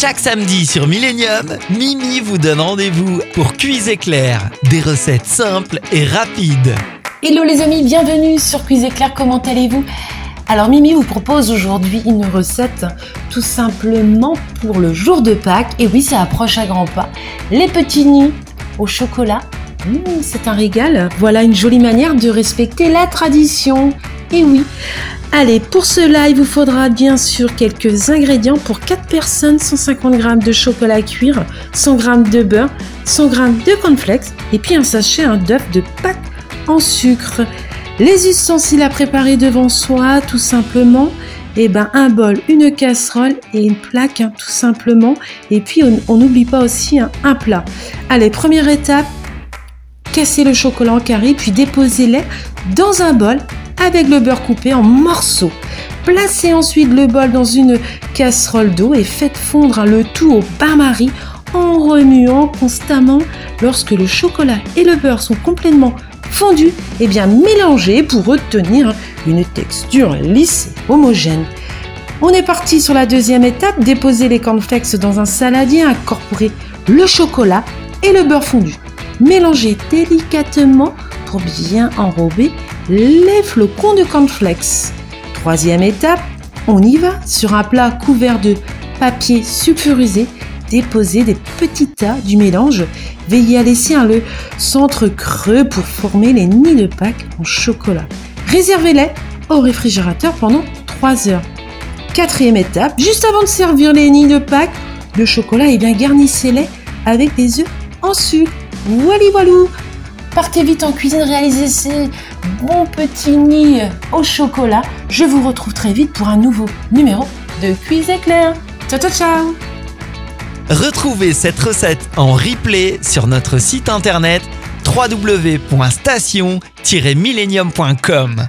Chaque samedi sur Millennium, Mimi vous donne rendez-vous pour Cuise éclair, des recettes simples et rapides. Hello les amis, bienvenue sur Cuise éclair, comment allez-vous? Alors Mimi vous propose aujourd'hui une recette tout simplement pour le jour de Pâques. Et oui, ça approche à grands pas. Les petits nids au chocolat. Mmh, c'est un régal. Voilà une jolie manière de respecter la tradition. Et oui. Allez, pour cela, il vous faudra bien sûr quelques ingrédients. Pour 4 personnes, 150 g de chocolat à cuire, 100 g de beurre, 100 g de cornflakes et puis un sachet d'œuf de Pâques en sucre. Les ustensiles à préparer devant soi, tout simplement. Et eh ben un bol, une casserole et une plaque, hein, tout simplement. Et puis on n'oublie pas aussi un plat. Allez, première étape, casser le chocolat en carré, puis déposez-les dans un bol avec le beurre coupé en morceaux. Placez ensuite le bol dans une casserole d'eau et faites fondre le tout au bain-marie en remuant constamment. Lorsque le chocolat et le beurre sont complètement fondu et bien mélangé pour obtenir une texture lisse et homogène. On est parti sur la deuxième étape, déposer les cornflakes dans un saladier, incorporer le chocolat et le beurre fondu. Mélanger délicatement pour bien enrober les flocons de cornflakes. Troisième étape, on y va sur un plat couvert de papier sulfurisé déposer des petits tas du mélange. Veillez à laisser un le centre creux pour former les nids de Pâques en chocolat. Réservez-les au réfrigérateur pendant 3 heures. Quatrième étape, juste avant de servir les nids de Pâques de chocolat, et eh bien garnissez-les avec des œufs en sucre. Voilà, voilou Partez vite en cuisine, réalisez ces bons petits nids au chocolat. Je vous retrouve très vite pour un nouveau numéro de Cuise Éclair. Ciao ciao ciao Retrouvez cette recette en replay sur notre site internet www.station-millennium.com.